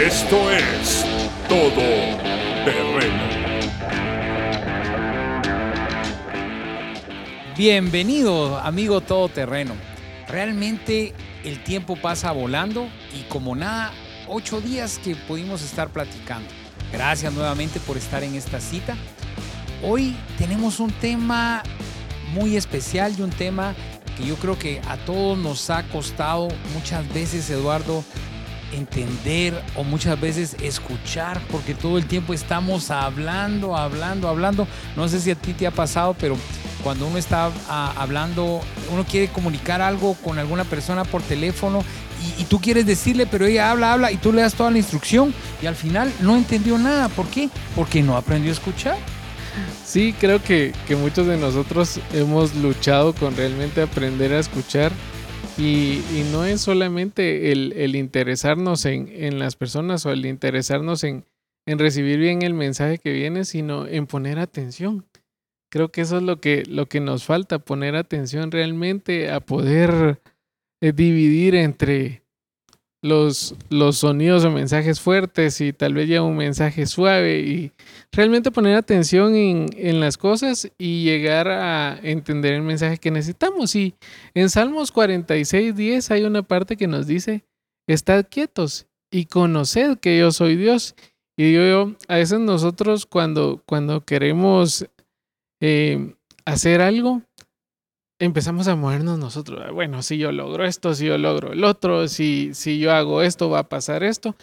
Esto es Todo Terreno. Bienvenido, amigo todoterreno. Realmente el tiempo pasa volando y como nada, ocho días que pudimos estar platicando. Gracias nuevamente por estar en esta cita. Hoy tenemos un tema muy especial y un tema que yo creo que a todos nos ha costado muchas veces, Eduardo, entender o muchas veces escuchar, porque todo el tiempo estamos hablando, hablando, hablando. No sé si a ti te ha pasado, pero cuando uno está ah, hablando, uno quiere comunicar algo con alguna persona por teléfono y, y, tú quieres decirle, pero ella habla, habla y tú le das toda la instrucción y al final no entendió nada. ¿Por qué? Porque no aprendió a escuchar. Sí, creo que, que muchos de nosotros hemos luchado con realmente aprender a escuchar y, y no es solamente el, el interesarnos en, las personas o el interesarnos en, en recibir bien el mensaje que viene, sino en poner atención. Creo que eso es lo que, lo que nos falta, poner atención realmente a poder eh, dividir entre los, los sonidos o mensajes fuertes y tal vez ya un mensaje suave y realmente poner atención en, en, las cosas y llegar a entender el mensaje que necesitamos. Y en Salmos 46, 10 hay una parte que nos dice, estad quietos y conoced que yo soy Dios. Y digo yo, a veces nosotros cuando, cuando queremos eh, hacer algo, empezamos a movernos nosotros. Bueno, si yo logro esto, si yo logro el otro, si, si yo hago esto, va a pasar esto.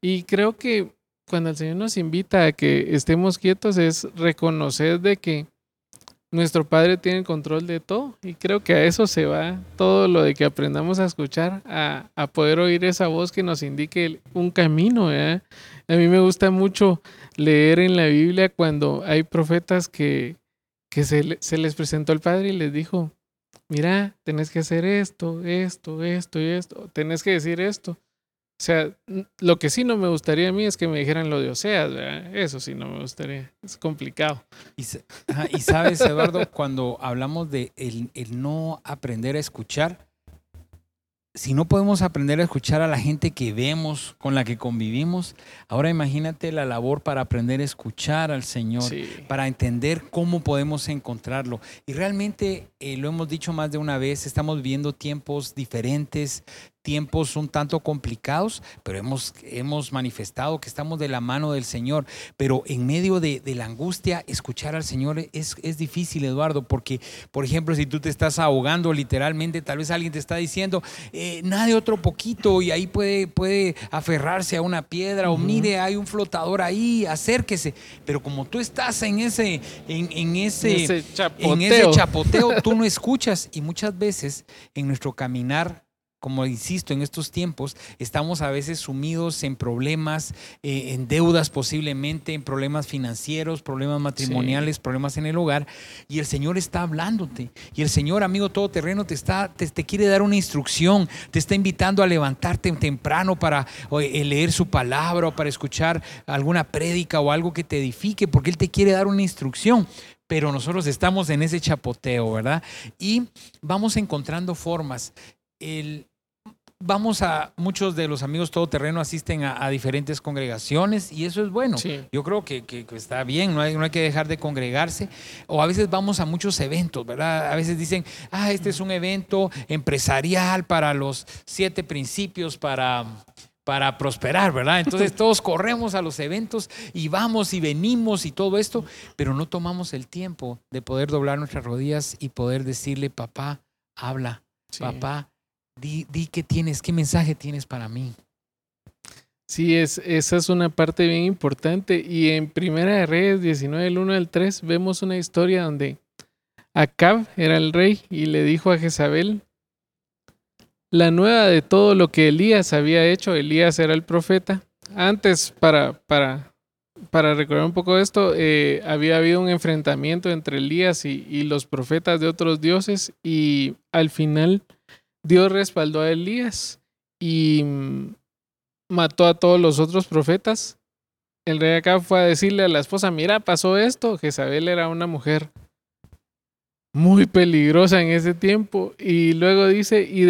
Y creo que cuando el Señor nos invita a que estemos quietos es reconocer de que nuestro Padre tiene el control de todo. Y creo que a eso se va todo lo de que aprendamos a escuchar, a, a poder oír esa voz que nos indique un camino. A mí me gusta mucho leer en la Biblia cuando hay profetas que, que se, se, les presentó el Padre y les dijo, mira, tenés que hacer esto, esto, esto y esto, tenés que decir esto. O sea, lo que sí no me gustaría a mí es que me dijeran lo de Oseas. Eso sí no me gustaría, es complicado. Y, y sabes, Eduardo, cuando hablamos de el, el no aprender a escuchar, si no podemos aprender a escuchar a la gente que vemos, con la que convivimos, ahora imagínate la labor para aprender a escuchar al Señor, sí. para entender cómo podemos encontrarlo. Y realmente, eh, lo hemos dicho más de una vez, estamos viviendo tiempos diferentes, tiempos un tanto complicados, pero hemos, hemos manifestado que estamos de la mano del Señor. Pero en medio de, de la angustia, escuchar al Señor es, es, difícil, Eduardo, porque, por ejemplo, si tú te estás ahogando literalmente, tal vez alguien te está diciendo, eh, nade otro poquito y ahí puede, puede aferrarse a una piedra uh -huh. o mire, hay un flotador ahí, acérquese. Pero como tú estás en ese, en, en ese, ese chapoteo. en ese chapoteo, tú no escuchas y muchas veces en nuestro caminar como insisto, en estos tiempos estamos a veces sumidos en problemas, eh, en deudas posiblemente, en problemas financieros, problemas matrimoniales, sí. problemas en el hogar, y el Señor está hablándote. Y el Señor, amigo todoterreno, te, está, te, te quiere dar una instrucción, te está invitando a levantarte temprano para eh, leer su palabra o para escuchar alguna prédica o algo que te edifique, porque Él te quiere dar una instrucción pero nosotros estamos en ese chapoteo, ¿verdad? Y vamos encontrando formas. El, vamos a, muchos de los amigos todoterreno asisten a, a diferentes congregaciones y eso es bueno. Sí. Yo creo que, que, que, está bien, no hay, no hay que dejar de congregarse. O a veces vamos a muchos eventos, ¿verdad? A veces dicen, ah, este es un evento empresarial para los siete principios, para para prosperar, ¿verdad? Entonces todos corremos a los eventos y vamos y venimos y todo esto, pero no tomamos el tiempo de poder doblar nuestras rodillas y poder decirle, papá, habla, sí. papá, Di, di qué tienes, qué mensaje tienes para mí. Sí, es, esa es una parte bien importante. Y en Primera de Reyes 19, del 1 al 3, vemos una historia donde Acab era el rey y le dijo a Jezabel la nueva de todo lo que Elías había hecho. Elías era el profeta. Antes, para, para, para recordar un poco esto, eh, había habido un enfrentamiento entre Elías y, y los profetas de otros dioses y al final Dios respaldó a Elías y mató a todos los otros profetas. El rey acá fue a decirle a la esposa, mira, pasó esto. Jezabel era una mujer muy peligrosa en ese tiempo. Y luego dice, y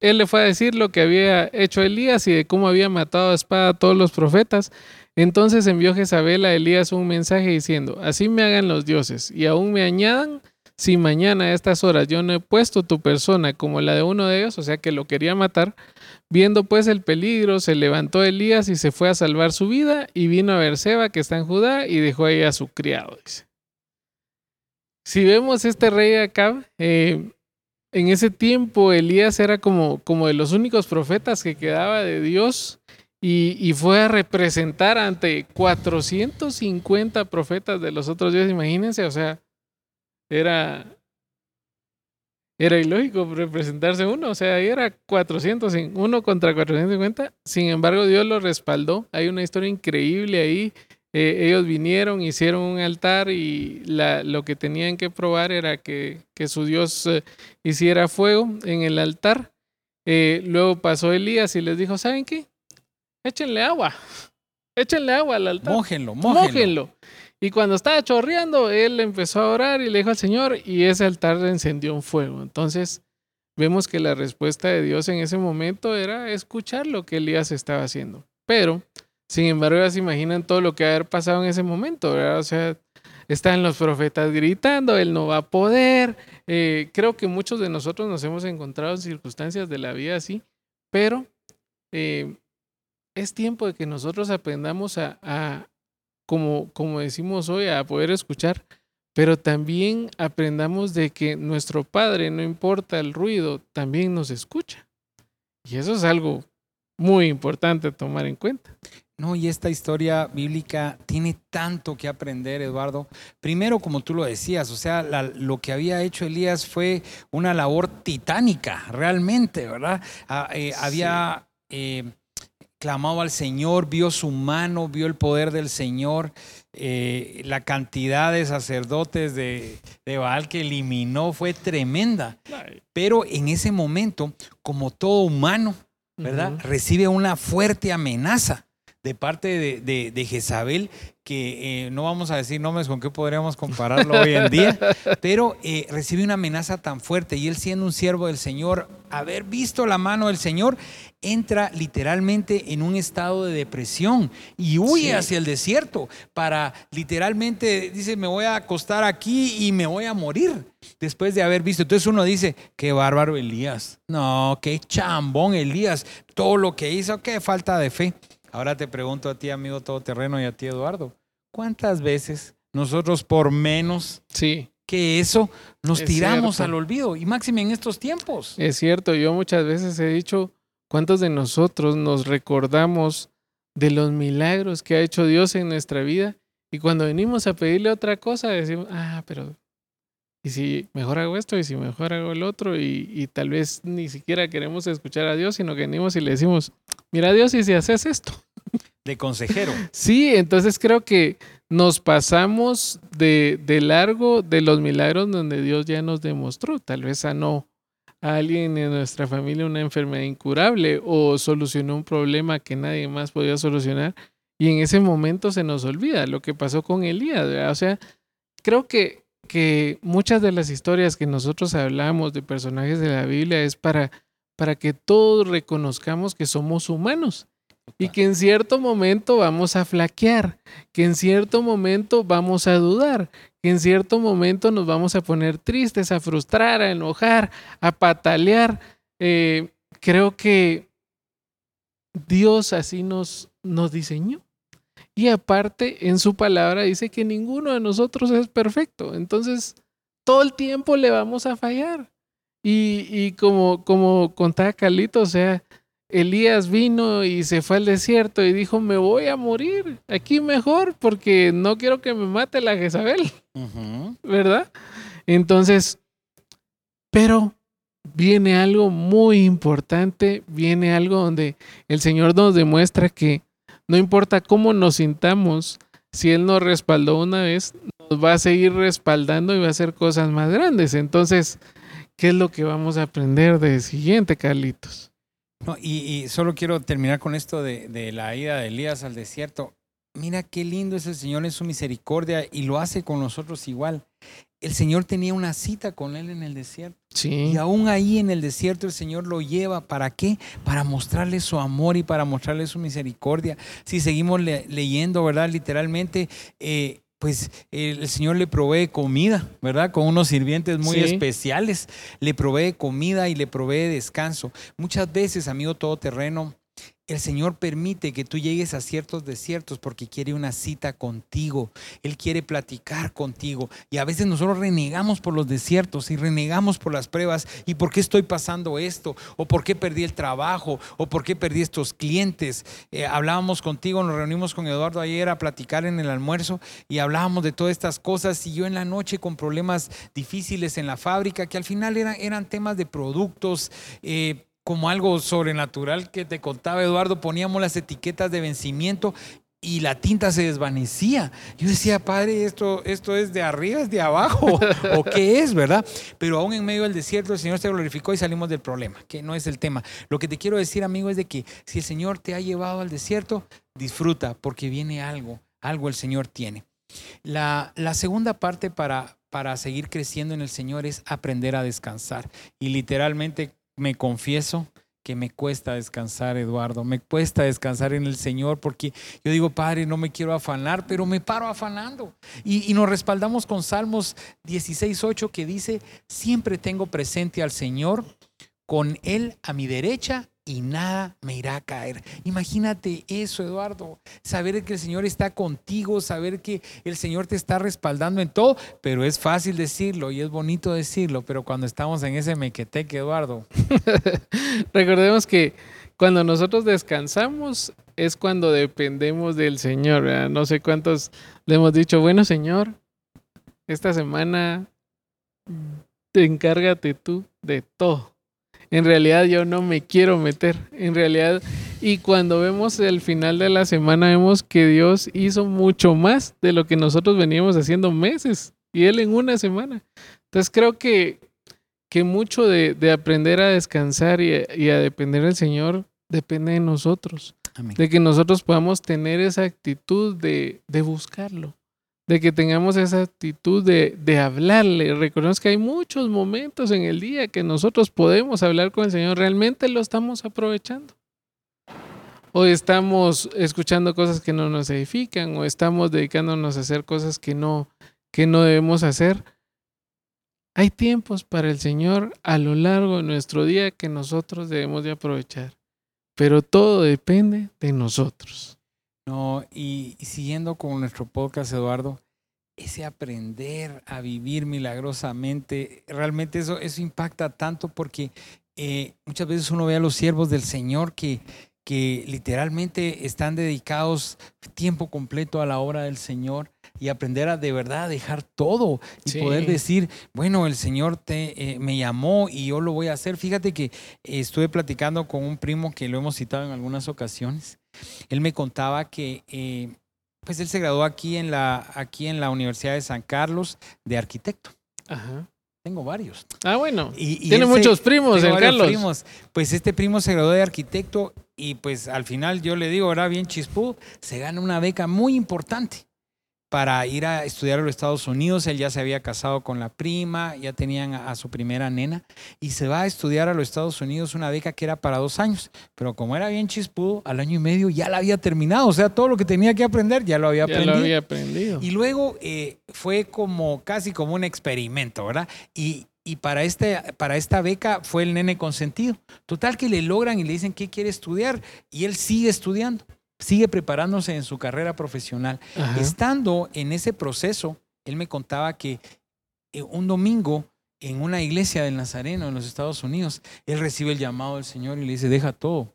él le fue a decir lo que había hecho Elías y de cómo había matado a espada a todos los profetas. Entonces envió Jezabel a Elías un mensaje diciendo, así me hagan los dioses y aún me añadan si mañana a estas horas yo no he puesto tu persona como la de uno de ellos, o sea que lo quería matar, viendo pues el peligro, se levantó Elías y se fue a salvar su vida y vino a Berseba que está en Judá y dejó ahí a su criado, dice. Si vemos este rey acá, eh, en ese tiempo Elías era como, como de los únicos profetas que quedaba de Dios y, y, fue a representar ante 450 profetas de los otros dioses, imagínense, o sea, era, era ilógico representarse uno, o sea, ahí era 400, uno contra 450, sin embargo Dios lo respaldó, hay una historia increíble ahí, eh, ellos vinieron, hicieron un altar y la, lo que tenían que probar era que, que su Dios eh, hiciera fuego en el altar. Eh, luego pasó Elías y les dijo, ¿saben qué? Échenle agua, échenle agua al altar. Mójenlo, mójenlo. mójenlo. Y cuando estaba chorreando, él empezó a orar y le dijo al Señor y ese altar encendió un fuego. Entonces vemos que la respuesta de Dios en ese momento era escuchar lo que Elías estaba haciendo. Pero, sin embargo, ya se imaginan todo lo que haber pasado en ese momento, ¿verdad? O sea, están los profetas gritando, él no va a poder. Eh, creo que muchos de nosotros nos hemos encontrado en circunstancias de la vida así, pero eh, es tiempo de que nosotros aprendamos a, como, como decimos hoy, a poder escuchar, pero también aprendamos de que nuestro Padre, no importa el ruido, también nos escucha. Y eso es algo muy importante tomar en cuenta. No, y esta historia bíblica tiene tanto que aprender, Eduardo. Primero, como tú lo decías, o sea, lo que había hecho Elías fue una labor titánica, realmente, ¿verdad? Ah, eh, había eh, clamaba al Señor, vio su mano, vio el poder del Señor, eh, la cantidad de sacerdotes de, de Baal que eliminó fue tremenda. Pero en ese momento, como todo humano, ¿verdad? Recibe una fuerte amenaza de parte de, de, Jezabel, que eh, no vamos a decir nombres con qué podríamos compararlo hoy en día, pero eh, recibe una amenaza tan fuerte y él siendo un siervo del Señor, haber visto la mano del Señor, entra literalmente en un estado de depresión y huye hacia el desierto para literalmente, dice, me voy a acostar aquí y me voy a morir después de haber visto. Entonces uno dice, qué bárbaro Elías. No, qué chambón Elías. Todo lo que hizo, qué falta de fe. Ahora te pregunto a ti, amigo todoterreno, y a ti, Eduardo, ¿cuántas veces nosotros por menos sí. que eso nos tiramos al olvido? Y máxime en estos tiempos. Es cierto, yo muchas veces he dicho, ¿cuántos de nosotros nos recordamos de los milagros que ha hecho Dios en nuestra vida? Y cuando venimos a pedirle otra cosa, decimos, ah, pero y si mejor hago esto y si mejor hago el otro y, y, tal vez ni siquiera queremos escuchar a Dios, sino que venimos y le decimos, mira Dios, y si haces esto. De consejero. Sí, entonces creo que nos pasamos de, de largo de los milagros donde Dios ya nos demostró, tal vez sanó a alguien en nuestra familia una enfermedad incurable o solucionó un problema que nadie más podía solucionar y en ese momento se nos olvida lo que pasó con Elías, o sea, creo que que muchas de las historias que nosotros hablamos de personajes de la Biblia es para, para que todos reconozcamos que somos humanos y que en cierto momento vamos a flaquear, que en cierto momento vamos a dudar, que en cierto momento nos vamos a poner tristes, a frustrar, a enojar, a patalear. Eh, creo que Dios así nos, nos diseñó. Y aparte, en su palabra dice que ninguno de nosotros es perfecto. Entonces, todo el tiempo le vamos a fallar. Y, y como, como contaba Carlito, o sea, Elías vino y se fue al desierto y dijo, me voy a morir aquí mejor porque no quiero que me mate la Jezabel. ¿Verdad? Entonces, pero viene algo muy importante, viene algo donde el Señor nos demuestra que no importa cómo nos sintamos, si Él nos respaldó una vez, nos va a seguir respaldando y va a hacer cosas más grandes. Entonces, ¿qué es lo que vamos a aprender de siguiente, Carlitos? y, solo quiero terminar con esto de, la ida de Elías al desierto. mira qué lindo es el Señor en su misericordia y lo hace con nosotros igual. El Señor tenía una cita con él en el desierto. Sí. Y aún ahí en el desierto el Señor lo lleva. ¿Para qué? Para mostrarle su amor y para mostrarle su misericordia. Si seguimos le- leyendo, ¿verdad? Literalmente, eh, pues el Señor le provee comida, ¿verdad? Con unos sirvientes muy Sí. especiales. Le provee comida y le provee descanso. Muchas veces, amigo todoterreno, el Señor permite que tú llegues a ciertos desiertos porque quiere una cita contigo. Él quiere platicar contigo. Y a veces nosotros renegamos por los desiertos y renegamos por las pruebas. ¿Y por qué estoy pasando esto? ¿O por qué perdí el trabajo? ¿O por qué perdí estos clientes? Eh, hablábamos contigo, nos reunimos con Eduardo ayer a platicar en el almuerzo y hablábamos de todas estas cosas. Y yo en la noche con problemas difíciles en la fábrica que al final eran, eran temas de productos. eh, como algo sobrenatural que te contaba Eduardo, poníamos las etiquetas de vencimiento y la tinta se desvanecía. Yo decía, padre, esto, esto es de arriba, es de abajo, o qué es, ¿verdad? Pero aún en medio del desierto el Señor se glorificó y salimos del problema, que no es el tema. Lo que te quiero decir, amigo, es de que si el Señor te ha llevado al desierto, disfruta, porque viene algo, algo el Señor tiene. La, la segunda parte para, para seguir creciendo en el Señor es aprender a descansar. Y literalmente me confieso que me cuesta descansar, Eduardo. Me cuesta descansar en el Señor porque yo digo, Padre, no me quiero afanar, pero me paro afanando. Y, y nos respaldamos con Salmos 16.8 que dice, siempre tengo presente al Señor, con Él a mi derecha y nada me irá a caer. Imagínate eso, Eduardo. Saber que el Señor está contigo, saber que el Señor te está respaldando en todo, pero es fácil decirlo y es bonito decirlo, pero cuando estamos en ese mequeteque, Eduardo, Recordemos que cuando nosotros descansamos es cuando dependemos del Señor. No sé cuántos le hemos dicho, bueno Señor, esta semana te encárgate tú de todo. En realidad yo no me quiero meter. En realidad, y cuando vemos el final de la semana, vemos que Dios hizo mucho más de lo que nosotros veníamos haciendo meses. Y Él en una semana. Entonces creo que, que mucho de, de aprender a descansar y, a- y a depender del Señor depende de nosotros. amén. De que nosotros podamos tener esa actitud de, de buscarlo. De que tengamos esa actitud de, de hablarle. Recordemos que hay muchos momentos en el día que nosotros podemos hablar con el Señor. ¿Realmente lo estamos aprovechando? O estamos escuchando cosas que no nos edifican, o estamos dedicándonos a hacer cosas que no, que no debemos hacer. Hay tiempos para el Señor a lo largo de nuestro día que nosotros debemos de aprovechar. Pero todo depende de nosotros. No, y, y siguiendo con nuestro podcast, Eduardo, ese aprender a vivir milagrosamente, realmente eso, eso impacta tanto porque eh, muchas veces uno ve a los siervos del Señor que, que literalmente están dedicados tiempo completo a la obra del Señor y aprender a de verdad a dejar todo y Sí. poder decir, bueno, el Señor te, eh, me llamó y yo lo voy a hacer. Fíjate que eh, estuve platicando con un primo que lo hemos citado en algunas ocasiones. Él me contaba que eh, pues él se graduó aquí en, la, aquí en la Universidad de San Carlos de arquitecto. Ajá. Tengo varios. Ah, bueno. Y- y Tiene se- muchos primos, el Carlos. primos. Pues este primo se graduó de arquitecto y pues al final yo le digo, era bien chispú, se gana una beca muy importante para ir a estudiar a los Estados Unidos. Él ya se había casado con la prima, ya tenían a, a su primera nena y se va a estudiar a los Estados Unidos una beca que era para dos años. Pero como era bien chispú, al año y medio ya la había terminado. O sea, todo lo que tenía que aprender ya lo había Ya aprendido. lo había aprendido. Y luego eh, fue como casi como un experimento, ¿verdad? Y, y para, este, para esta beca fue el nene consentido. Total que le logran y le dicen qué quiere estudiar y él sigue estudiando, sigue preparándose en su carrera profesional. Ajá. Estando en ese proceso, él me contaba que eh, un domingo en una iglesia del Nazareno en los Estados Unidos, él recibe el llamado del Señor y le dice, deja todo.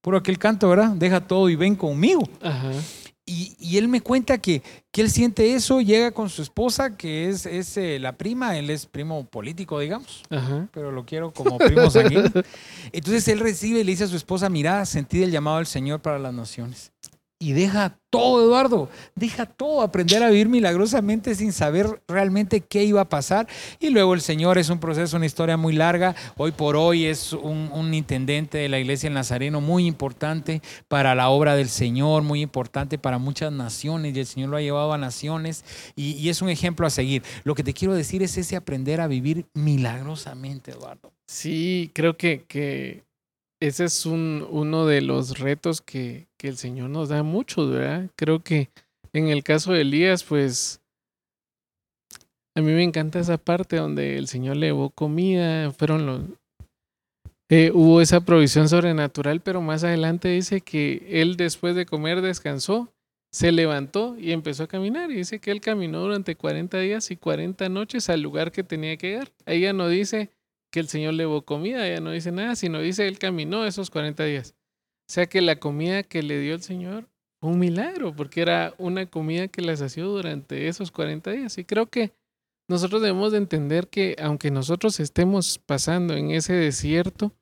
Puro aquel canto, ¿verdad? Deja todo y ven conmigo. Ajá. Y, y él me cuenta que, que él siente eso, llega con su esposa, que es, es eh, la prima, él es primo político, digamos, Ajá. pero lo quiero como primo sanguíneo. Entonces él recibe y le dice a su esposa, mira, sentí el llamado del Señor para las naciones. Y deja todo, Eduardo, deja todo, aprender a vivir milagrosamente sin saber realmente qué iba a pasar. Y luego el Señor es un proceso, una historia muy larga. Hoy por hoy es un, intendente de la iglesia en Nazareno muy importante para la obra del Señor, muy importante para muchas naciones y el Señor lo ha llevado a naciones y, y es un ejemplo a seguir. Lo que te quiero decir es ese aprender a vivir milagrosamente, Eduardo. Sí, creo que, que ese es un, uno de los retos que, que el Señor nos da mucho, ¿verdad? Creo que en el caso de Elías, pues a mí me encanta esa parte donde el Señor le llevó comida, fueron los... Eh, hubo esa provisión sobrenatural, pero más adelante dice que él después de comer descansó, se levantó y empezó a caminar. Y dice que él caminó durante 40 días y 40 noches al lugar que tenía que llegar. Ya no dice que el Señor le llevó comida, ya no dice nada, sino dice él caminó esos 40 días. O sea que la comida que le dio el Señor fue un milagro, porque era una comida que las hacía durante esos 40 días. Y creo que nosotros debemos de entender que aunque nosotros estemos pasando en ese desierto,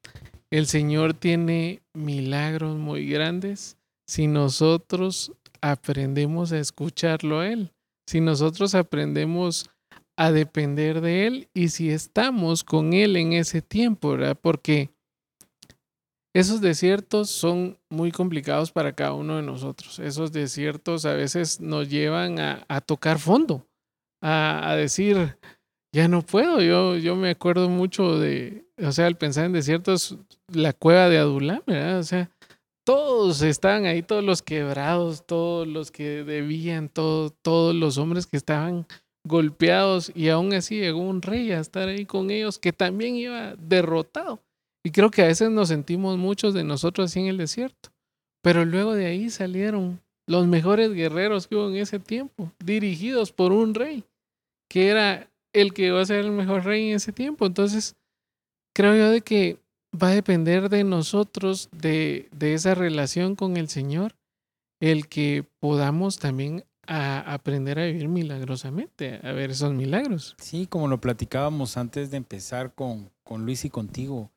el Señor tiene milagros muy grandes si nosotros aprendemos a escucharlo a Él, si nosotros aprendemos a depender de Él y si estamos con Él en ese tiempo, ¿verdad? Porque esos desiertos son muy complicados para cada uno de nosotros. Esos desiertos a veces nos llevan a, tocar fondo, a, decir, ya no puedo. Yo, yo me acuerdo mucho de, o sea, al pensar en desiertos, la cueva de ¿verdad? O sea, todos estaban ahí, todos los quebrados, todos los que debían, todos los hombres que estaban golpeados y aún así llegó un rey a estar ahí con ellos que también iba derrotado. Y creo que a veces nos sentimos muchos de nosotros así en el desierto. Pero luego de ahí salieron los mejores guerreros que hubo en ese tiempo, dirigidos por un rey, que era el que iba a ser el mejor rey en ese tiempo. Entonces, creo yo de que va a depender de nosotros, de, de esa relación con el Señor, el que podamos también a aprender a vivir milagrosamente, a ver esos milagros. Sí, como lo platicábamos antes de empezar con, con Luis y contigo,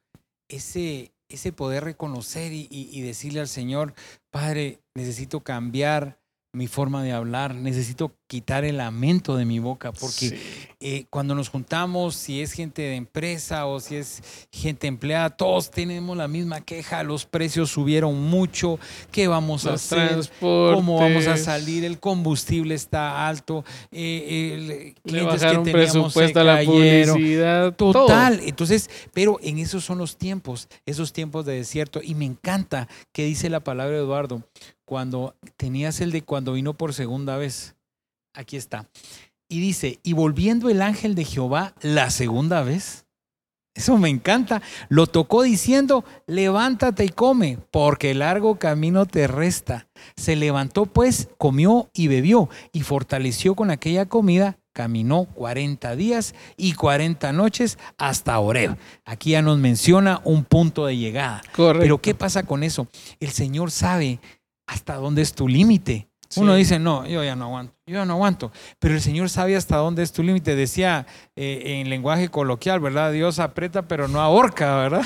ese, ese poder reconocer y, y, decirle al Señor, Padre, necesito cambiar mi forma de hablar, necesito quitar el lamento de mi boca, porque eh, cuando nos juntamos, si es gente de empresa o si es gente empleada, todos tenemos la misma queja, los precios subieron mucho, ¿qué vamos a hacer? ¿Cómo vamos a salir? El combustible está alto, eh, clientes que teníamos presupuesto a la publicidad, total. Entonces, pero en esos son los tiempos, esos tiempos de desierto, y me encanta que dice la palabra de Eduardo, cuando tenías el de cuando vino por segunda vez. Aquí está. Y dice, y volviendo el ángel de Jehová la segunda vez. Eso me encanta. Lo tocó diciendo, levántate y come, porque el largo camino te resta. Se levantó pues, comió y bebió, y fortaleció con aquella comida caminó 40 días y 40 noches hasta Oreb. Aquí ya nos menciona un punto de llegada. Pero ¿qué pasa con eso? El Señor sabe hasta dónde es tu límite. Uno dice, no, yo ya no aguanto, yo ya no aguanto. Pero el Señor sabe hasta dónde es tu límite. Decía eh, en lenguaje coloquial, ¿verdad? Dios aprieta pero no ahorca, ¿verdad?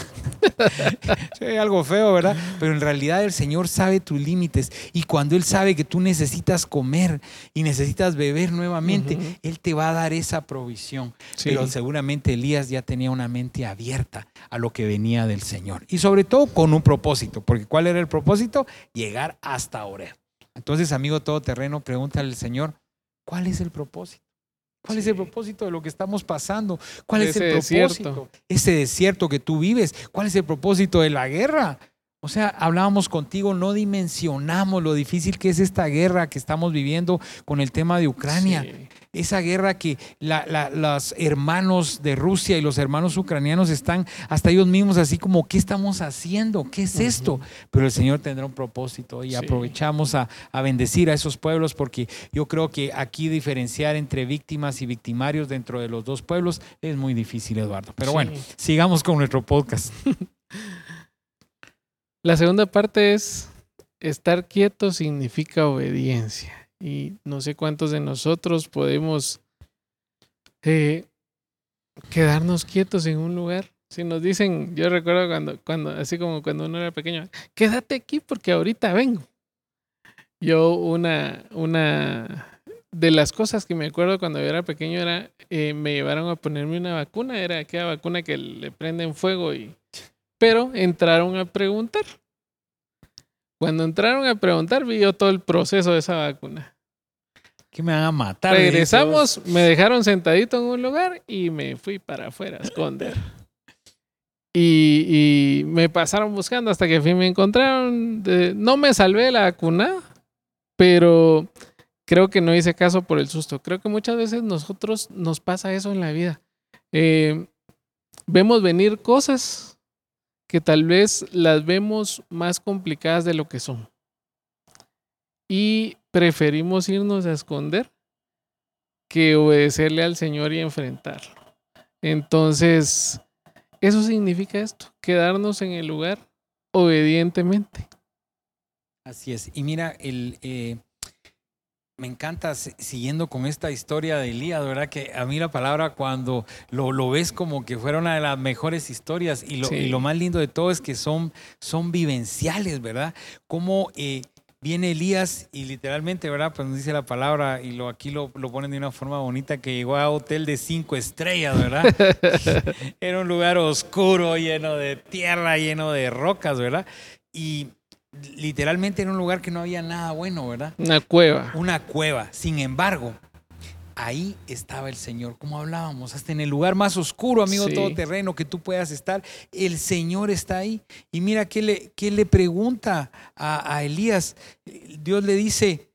sí, algo feo, ¿verdad? Pero en realidad el Señor sabe tus límites. Y cuando Él sabe que tú necesitas comer y necesitas beber nuevamente, Él te va a dar esa provisión. Pero seguramente Elías ya tenía una mente abierta a lo que venía del Señor. Y sobre todo con un propósito. Porque ¿cuál era el propósito? Llegar hasta ahora. Entonces, amigo todoterreno, pregúntale al Señor, ¿cuál es el propósito? ¿Cuál es el propósito de lo que estamos pasando? ¿Cuál es el propósito? Ese desierto que tú vives. ¿Cuál es el propósito de la guerra? O sea, hablábamos contigo, no dimensionamos lo difícil que es esta guerra que estamos viviendo con el tema de Ucrania esa guerra que los hermanos de Rusia y los hermanos ucranianos están hasta ellos mismos así como, ¿qué estamos haciendo? ¿Qué es esto? Pero el Señor tendrá un propósito y aprovechamos a, bendecir a esos pueblos porque yo creo que aquí diferenciar entre víctimas y victimarios dentro de los dos pueblos es muy difícil, Eduardo. Pero bueno, sigamos con nuestro podcast. La segunda parte es, estar quieto significa obediencia. Y no sé cuántos de nosotros podemos eh, quedarnos quietos en un lugar. Si nos dicen, yo recuerdo cuando, cuando, así como cuando uno era pequeño, quédate aquí porque ahorita vengo. Yo una, una de las cosas que me acuerdo cuando yo era pequeño era, eh, me llevaron a ponerme una vacuna, era aquella vacuna que le prenden fuego y... Pero entraron a preguntar. Cuando entraron a preguntar, vi yo todo el proceso de esa vacuna. Que me van a matar. Regresamos, me dejaron sentadito en un lugar y me fui para afuera a esconder. Y, y me pasaron buscando hasta que fin me encontraron. De- no me salvé de la vacuna, pero creo que no hice caso por el susto. Creo que muchas veces nosotros nos pasa eso en la vida. Eh, vemos venir cosas que tal vez las vemos más complicadas de lo que son. Y preferimos irnos a esconder que obedecerle al Señor y enfrentarlo. Entonces, eso significa esto, quedarnos en el lugar obedientemente. Así es. Y mira, el, eh, me encanta, si- siguiendo con esta historia de Elías, ¿verdad? Que a mí la palabra cuando lo, lo ves como que fuera una de las mejores historias y lo, Sí. y lo más lindo de todo es que son, son vivenciales, ¿verdad? Como eh, viene Elías y literalmente, ¿verdad? Pues nos dice la palabra y lo, aquí lo, lo ponen de una forma bonita que llegó a hotel de cinco estrellas, ¿verdad? Era un lugar oscuro, lleno de tierra, lleno de rocas, ¿verdad? Y literalmente era un lugar que no había nada bueno, ¿verdad? Una cueva. Una cueva. Sin embargo, ahí estaba el Señor, como hablábamos, hasta en el lugar más oscuro, amigo Sí. todoterreno, que tú puedas estar, el Señor está ahí. Y mira qué le, qué le pregunta a, a Elías. Dios le dice,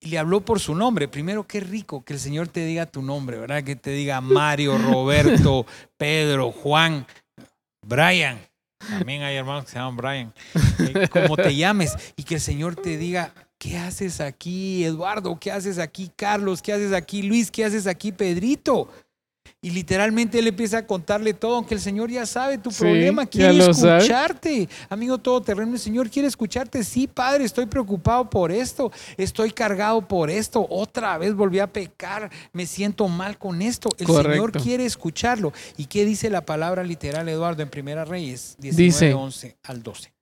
le habló por su nombre. Primero, qué rico que el Señor te diga tu nombre, ¿verdad? Que te diga Mario, Roberto, Pedro, Juan, Brian. También hay hermanos que se llaman Brian. Eh, como te llames. Y que el Señor te diga, ¿qué haces aquí, Eduardo? ¿Qué haces aquí, Carlos? ¿Qué haces aquí, Luis? ¿Qué haces aquí, Pedrito? Y literalmente él empieza a contarle todo, aunque el Señor ya sabe tu Sí, problema, quiere lo sabe. escucharte. Amigo todoterreno, el Señor quiere escucharte. Sí, Padre, estoy preocupado por esto, estoy cargado por esto, otra vez volví a pecar, me siento mal con esto. El Señor quiere escucharlo. ¿Y qué dice la palabra literal, Eduardo, en Primera Reyes 19, Dice- 11 al 12?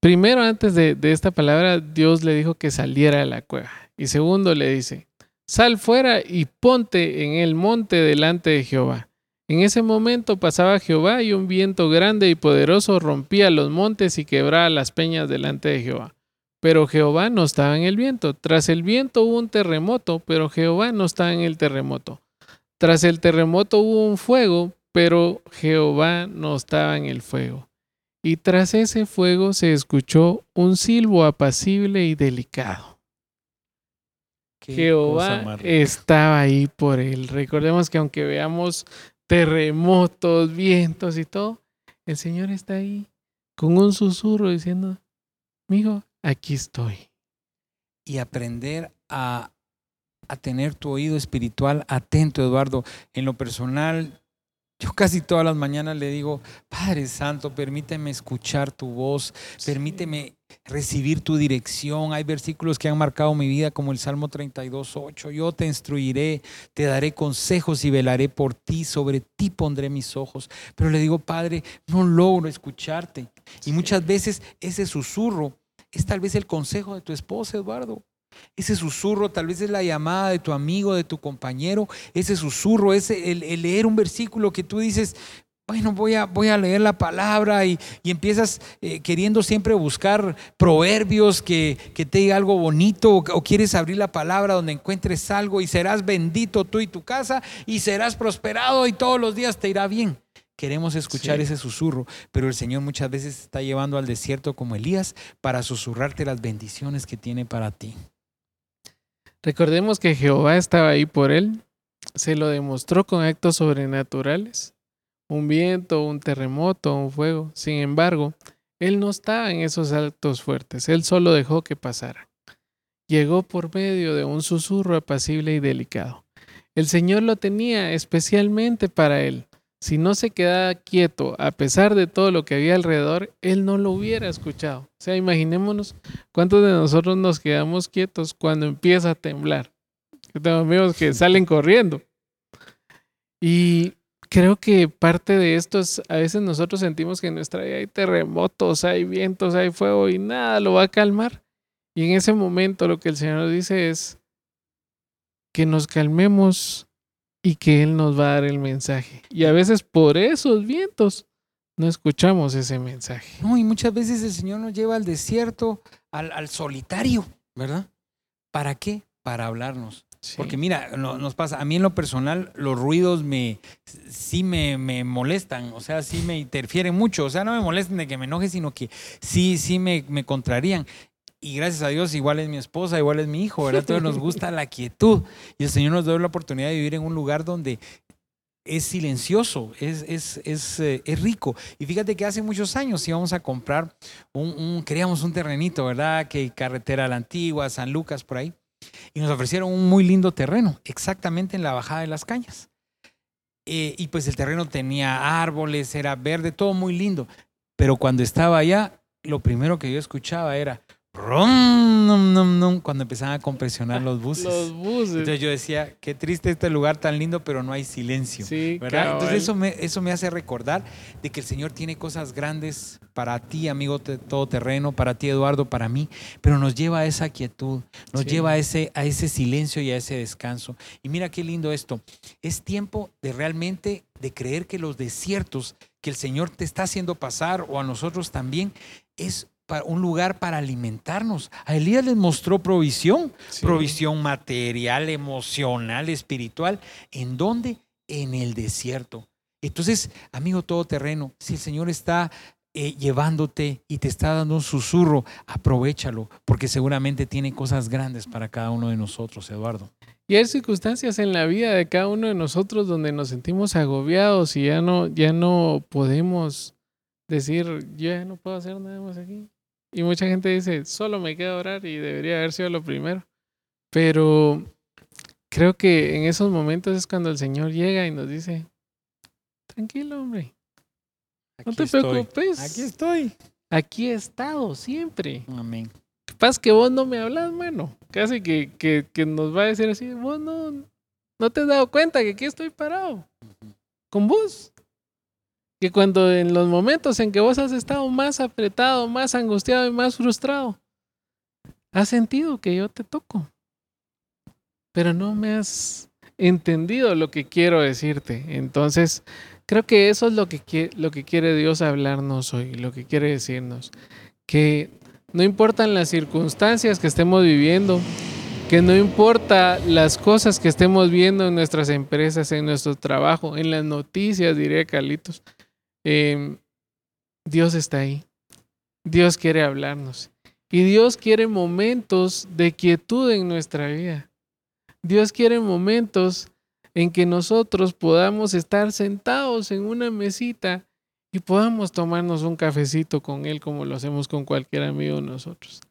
Primero, antes de, de esta palabra, Dios le dijo que saliera de la cueva. Y segundo, le dice, sal fuera y ponte en el monte delante de Jehová. En ese momento pasaba Jehová y un viento grande y poderoso rompía los montes y quebraba las peñas delante de Jehová. Pero Jehová no estaba en el viento. Tras el viento hubo un terremoto, pero Jehová no estaba en el terremoto. Tras el terremoto hubo un fuego, pero Jehová no estaba en el fuego. Y tras ese fuego se escuchó un silbo apacible y delicado. Jehová estaba ahí por él. Recordemos que aunque veamos terremotos, vientos y todo, el Señor está ahí con un susurro diciendo, amigo, aquí estoy. y aprender a, a tener tu oído espiritual atento, Eduardo. En lo personal, yo casi todas las mañanas le digo, Padre Santo, permíteme escuchar tu voz, permíteme recibir tu dirección. Hay versículos que han marcado mi vida, como el Salmo 32, 8. Yo te instruiré, te daré consejos y velaré por ti, sobre ti pondré mis ojos. Pero le digo, Padre, no logro escucharte. Y muchas veces ese susurro es tal vez el consejo de tu esposa, Eduardo. Ese susurro tal vez es la llamada de tu amigo, de tu compañero. Ese susurro es el, el leer un versículo que tú dices, bueno, voy a, voy a leer la palabra y, y empiezas eh, queriendo siempre buscar proverbios que, que te diga algo bonito o, o quieres abrir la palabra donde encuentres algo y serás bendito tú y tu casa y serás prosperado y todos los días te irá bien. Queremos escuchar Sí. ese susurro, pero el Señor muchas veces está llevando al desierto como Elías para susurrarte las bendiciones que tiene para ti. Recordemos que Jehová estaba ahí por él, se lo demostró con actos sobrenaturales, un viento, un terremoto, un fuego. Sin embargo, él no estaba en esos actos fuertes, él solo dejó que pasara. Llegó por medio de un susurro apacible y delicado. El Señor lo tenía especialmente para él. Si no se quedaba quieto a pesar de todo lo que había alrededor, él no lo hubiera escuchado. O sea, imaginémonos cuántos de nosotros nos quedamos quietos cuando empieza a temblar. Yo tengo amigos que salen corriendo. Y creo que parte de esto es, a veces nosotros sentimos que en nuestra vida hay terremotos, hay vientos, hay fuego y nada lo va a calmar. Y en ese momento lo que el Señor dice es que nos calmemos y que Él nos va a dar el mensaje. Y a veces por esos vientos no escuchamos ese mensaje. No, y muchas veces el Señor nos lleva al desierto, al, al solitario, ¿verdad? ¿Para qué? Para hablarnos. Sí. Porque mira, no- nos pasa, a mí en lo personal los ruidos me sí me, me molestan, o sea, sí me interfieren mucho, o sea, no me molestan de que me enoje, sino que sí, sí me, me contrarían. Y gracias a Dios, igual es mi esposa, igual es mi hijo, ¿verdad? Entonces nos gusta la quietud. Y el Señor nos da la oportunidad de vivir en un lugar donde es silencioso, es, es, es, eh, es rico. Y fíjate que hace muchos años íbamos a comprar un, un- queríamos un terrenito, ¿verdad? Que carretera a la antigua, San Lucas, por ahí. Y nos ofrecieron un muy lindo terreno, exactamente en la bajada de las cañas. Eh, y pues el terreno tenía árboles, era verde, todo muy lindo. Pero cuando estaba allá, lo primero que yo escuchaba era cuando empezaban a compresionar los buses. Los buses. Entonces yo decía, qué triste este lugar tan lindo, pero no hay silencio. sí, ¿verdad? cabal. Entonces eso me, eso me hace recordar de que el Señor tiene cosas grandes para ti, amigo te- todoterreno, para ti, Eduardo, para mí, pero nos lleva a esa quietud, nos Sí. lleva a ese, a ese silencio y a ese descanso. Y mira qué lindo esto. Es tiempo de realmente de creer que los desiertos que el Señor te está haciendo pasar o a nosotros también es para un lugar para alimentarnos. A Elías les mostró provisión, Sí. provisión material, emocional, espiritual. ¿En dónde? En el desierto. Entonces, amigo todoterreno, si el Señor está eh, llevándote y te está dando un susurro, aprovechalo, porque seguramente tiene cosas grandes para cada uno de nosotros, Eduardo. Y hay circunstancias en la vida de cada uno de nosotros donde nos sentimos agobiados y ya no, ya no podemos decir, yo ya no puedo hacer nada más aquí. Y mucha gente dice, solo me queda orar y debería haber sido lo primero. Pero creo que en esos momentos es cuando el Señor llega y nos dice, tranquilo, hombre, no Aquí te estoy. preocupes. Aquí estoy. Aquí he estado siempre. Amén. Paz que vos no me hablas, mano. Casi que, que, que nos va a decir así, vos no, no te has dado cuenta que aquí estoy parado. Con vos. Que cuando en los momentos en que vos has estado más apretado, más angustiado y más frustrado, has sentido que yo te toco. Pero no me has entendido lo que quiero decirte. Entonces, creo que eso es lo que, lo que quiere Dios hablarnos hoy, lo que quiere decirnos. Que no importan las circunstancias que estemos viviendo, que no importa las cosas que estemos viendo en nuestras empresas, en nuestro trabajo, en las noticias, diría Carlitos. Eh, Dios está ahí. Dios quiere hablarnos. Y Dios quiere momentos de quietud en nuestra vida. Dios quiere momentos en que nosotros podamos estar sentados en una mesita y podamos tomarnos un cafecito con Él como lo hacemos con cualquier amigo de nosotros.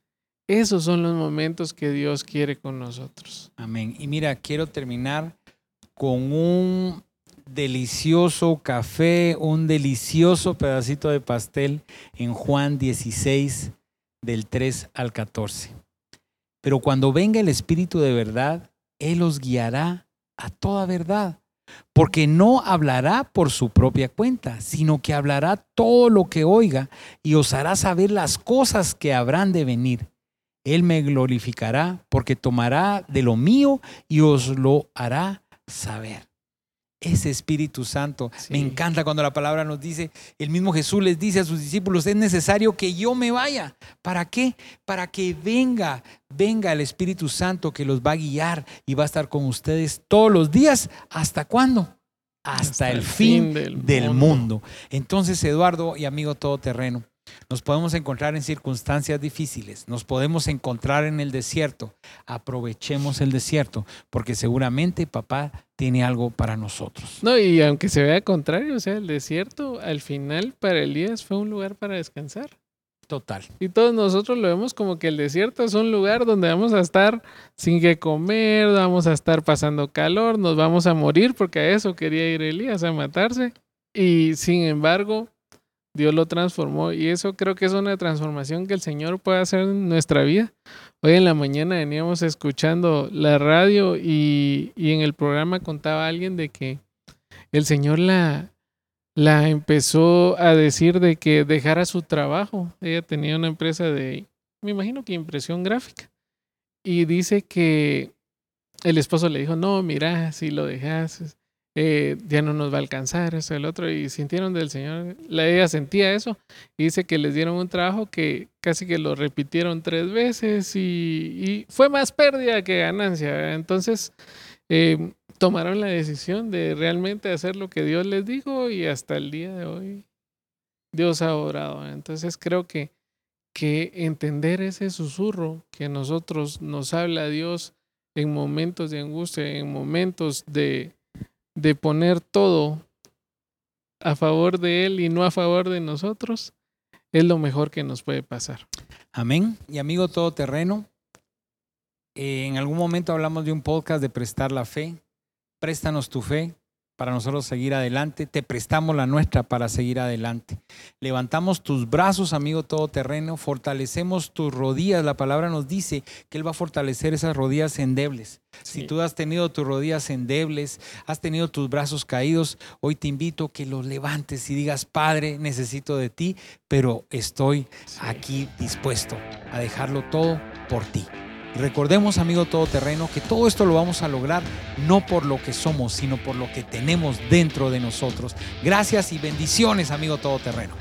Esos son los momentos que Dios quiere con nosotros. Amén. Y mira, quiero terminar con un delicioso café, un delicioso pedacito de pastel en Juan 16, del 3 al 14. Pero cuando venga el Espíritu de verdad, Él os guiará a toda verdad, porque no hablará por su propia cuenta, sino que hablará todo lo que oiga y os hará saber las cosas que habrán de venir. Él me glorificará porque tomará de lo mío y os lo hará saber. Ese Espíritu Santo. Sí. Me encanta cuando la palabra nos dice, el mismo Jesús les dice a sus discípulos, es necesario que yo me vaya. ¿Para qué? Para que venga, venga el Espíritu Santo que los va a guiar y va a estar con ustedes todos los días. ¿Hasta cuándo? Hasta, el, fin, del, mundo. Entonces, Eduardo y amigo todoterreno, nos podemos encontrar en circunstancias difíciles, nos podemos encontrar en el desierto. Aprovechemos el desierto, porque seguramente papá tiene algo para nosotros. No, y aunque se vea contrario, o sea, el desierto al final para Elías fue un lugar para descansar. Total. Y todos nosotros lo vemos como que el desierto es un lugar donde vamos a estar sin que comer, vamos a estar pasando calor, nos vamos a morir, porque a eso quería ir Elías, a matarse. Y sin embargo, Dios lo transformó y eso creo que es una transformación que el Señor puede hacer en nuestra vida. Hoy en la mañana veníamos escuchando la radio y, y en el programa contaba alguien de que el Señor la, la empezó a decir de que dejara su trabajo. Ella tenía una empresa de, me imagino que impresión gráfica. Y dice que el esposo le dijo, no, mira, si lo dejas, eh, ya no nos va a alcanzar, eso, el otro. Y sintieron del Señor, la, ella sentía eso. Y dice que les dieron un trabajo que casi que lo repitieron tres veces y, fue más pérdida que ganancia. Entonces, eh, tomaron la decisión de realmente hacer lo que Dios les dijo y hasta el día de hoy Dios ha orado. Entonces creo que, que entender ese susurro que nosotros nos habla Dios en momentos de angustia, en momentos de, de poner todo a favor de Él y no a favor de nosotros, es lo mejor que nos puede pasar. Amén. Y amigo todoterreno, en algún momento hablamos de un podcast de prestar la fe. Préstanos tu fe para nosotros seguir adelante. Te prestamos la nuestra para seguir adelante. Levantamos tus brazos, amigo todoterreno. Fortalecemos tus rodillas. La palabra nos dice que Él va a fortalecer esas rodillas endebles. Si tú has tenido tus rodillas endebles, has tenido tus brazos caídos, hoy te invito a que los levantes y digas, Padre, necesito de ti, pero estoy aquí dispuesto a dejarlo todo por ti. Recordemos, amigo todoterreno, que todo esto lo vamos a lograr no por lo que somos, sino por lo que tenemos dentro de nosotros. Gracias y bendiciones, amigo todoterreno.